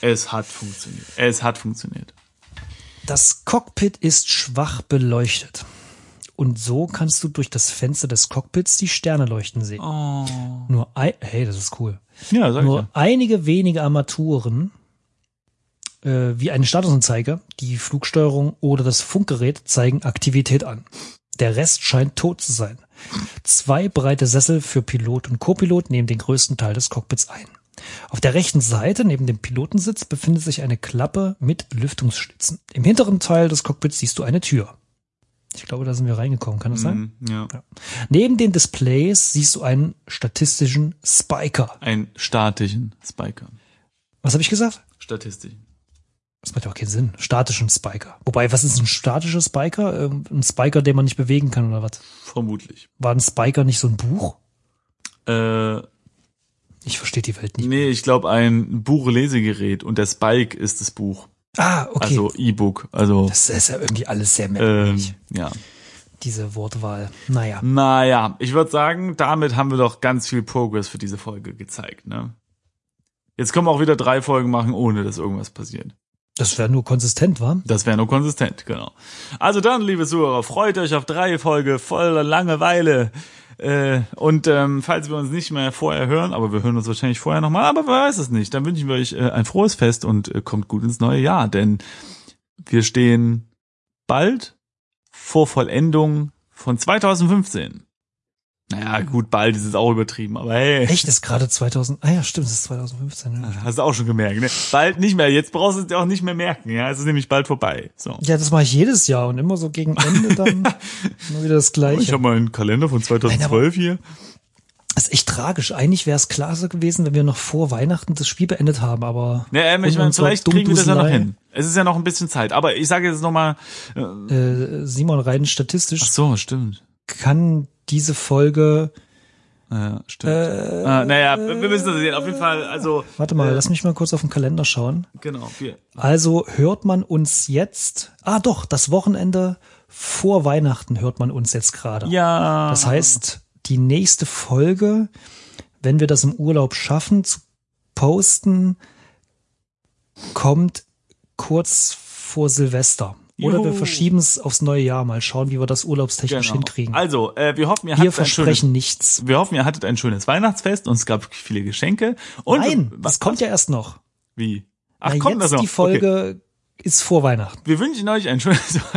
Es hat funktioniert. Es hat funktioniert. Das Cockpit ist schwach beleuchtet. Und so kannst du durch das Fenster des Cockpits die Sterne leuchten sehen. Oh. Nur ein, hey, das ist cool. Ja, sag ich Nur ja. einige wenige Armaturen, äh, wie eine Statusanzeige, die Flugsteuerung oder das Funkgerät zeigen Aktivität an. Der Rest scheint tot zu sein. Zwei breite Sessel für Pilot und Copilot nehmen den größten Teil des Cockpits ein. Auf der rechten Seite neben dem Pilotensitz befindet sich eine Klappe mit Lüftungsschlitzen. Im hinteren Teil des Cockpits siehst du eine Tür. Ich glaube, da sind wir reingekommen, kann das sein? Mhm, ja. Neben den Displays siehst du einen statistischen Spiker. Einen statischen Spiker. Was habe ich gesagt? Statistischen. Das macht ja auch keinen Sinn. Statischen Spiker. Wobei, was ist ein statischer Spiker? Ähm, Ein Spiker, den man nicht bewegen kann oder was? Vermutlich. War ein Spiker nicht so ein Buch? Äh, Ich verstehe die Welt nicht. nee, ich glaube ein Buchlesegerät und der Spike ist das Buch. Ah, okay. Also E-Book. Also das ist ja irgendwie alles sehr ähm, merkwürdig, ja. diese Wortwahl. Naja. Naja, ich würde sagen, damit haben wir doch ganz viel Progress für diese Folge gezeigt. Ne? Jetzt können wir auch wieder drei Folgen machen, ohne dass irgendwas passiert. Das wäre nur konsistent, war? Das wäre nur konsistent, genau. Also dann, liebe Zuhörer, freut euch auf drei Folge voller Langeweile. Äh, und ähm, falls wir uns nicht mehr vorher hören, aber wir hören uns wahrscheinlich vorher nochmal, aber wer weiß es nicht, dann wünschen wir euch äh, ein frohes Fest und äh, kommt gut ins neue Jahr, denn wir stehen bald vor Vollendung von 2015. Naja, gut, bald ist es auch übertrieben, aber hey. Echt, ist gerade 2000. Ah ja, stimmt, es ist 2015. Ja. Hast du auch schon gemerkt, ne? Bald nicht mehr. Jetzt brauchst du es dir auch nicht mehr merken, ja? Es ist nämlich bald vorbei. So. ja, das mache ich jedes Jahr und immer so gegen Ende dann [laughs] nur wieder das Ich Gleiche. habe mal einen Kalender von 2012 hier. Das ist echt tragisch. Eigentlich wäre es klasse gewesen, wenn wir noch vor Weihnachten das Spiel beendet haben, aber Ja, ähm, ich meine, vielleicht kriegen wir das ja noch hin. Es ist ja noch ein bisschen Zeit. Aber ich sage jetzt nochmal. Äh, äh, Simon rein statistisch ach so, stimmt. kann diese Folge. Ja, stimmt. ah, naja, wir müssen das sehen. Auf jeden Fall, also. Warte mal, äh, lass mich mal kurz auf den Kalender schauen. Genau, wir. Also hört man uns jetzt. Ah, doch, das Wochenende vor Weihnachten hört man uns jetzt gerade. Ja. Das heißt, die nächste Folge, wenn wir das im Urlaub schaffen zu posten, kommt kurz vor Silvester. Oder wir Juhu. verschieben es aufs neue Jahr. Mal schauen, wie wir das urlaubstechnisch genau. hinkriegen. Also, äh, wir hoffen, ihr wir hattet ein schönes, versprechen nichts. wir hoffen, ihr hattet ein schönes Weihnachtsfest und es gab viele Geschenke. Und Nein, was das kommt ja erst noch. Wie? Ach, Na, kommt jetzt das noch? die Okay. Folge ist vor Weihnachten. Wir wünschen euch ein schönes, [laughs]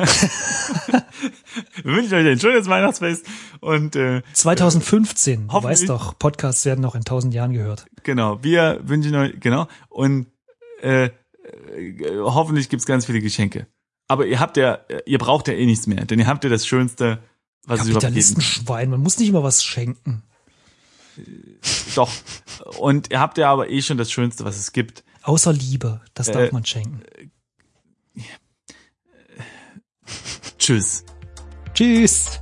wir wünschen euch ein schönes Weihnachtsfest und äh, 2015. Du weißt doch, Podcasts werden noch in tausend Jahren gehört. genau, wir wünschen euch genau und äh, äh, hoffentlich gibt's ganz viele Geschenke. Aber ihr habt ja, ihr braucht ja eh nichts mehr, denn ihr habt ja das schönste was es überhaupt geben Kapitalistenschwein, man muss nicht immer was schenken. Doch. Und ihr habt ja aber eh schon das Schönste, was es gibt. Außer Liebe, das darf Äh, man schenken. Tschüss. Tschüss.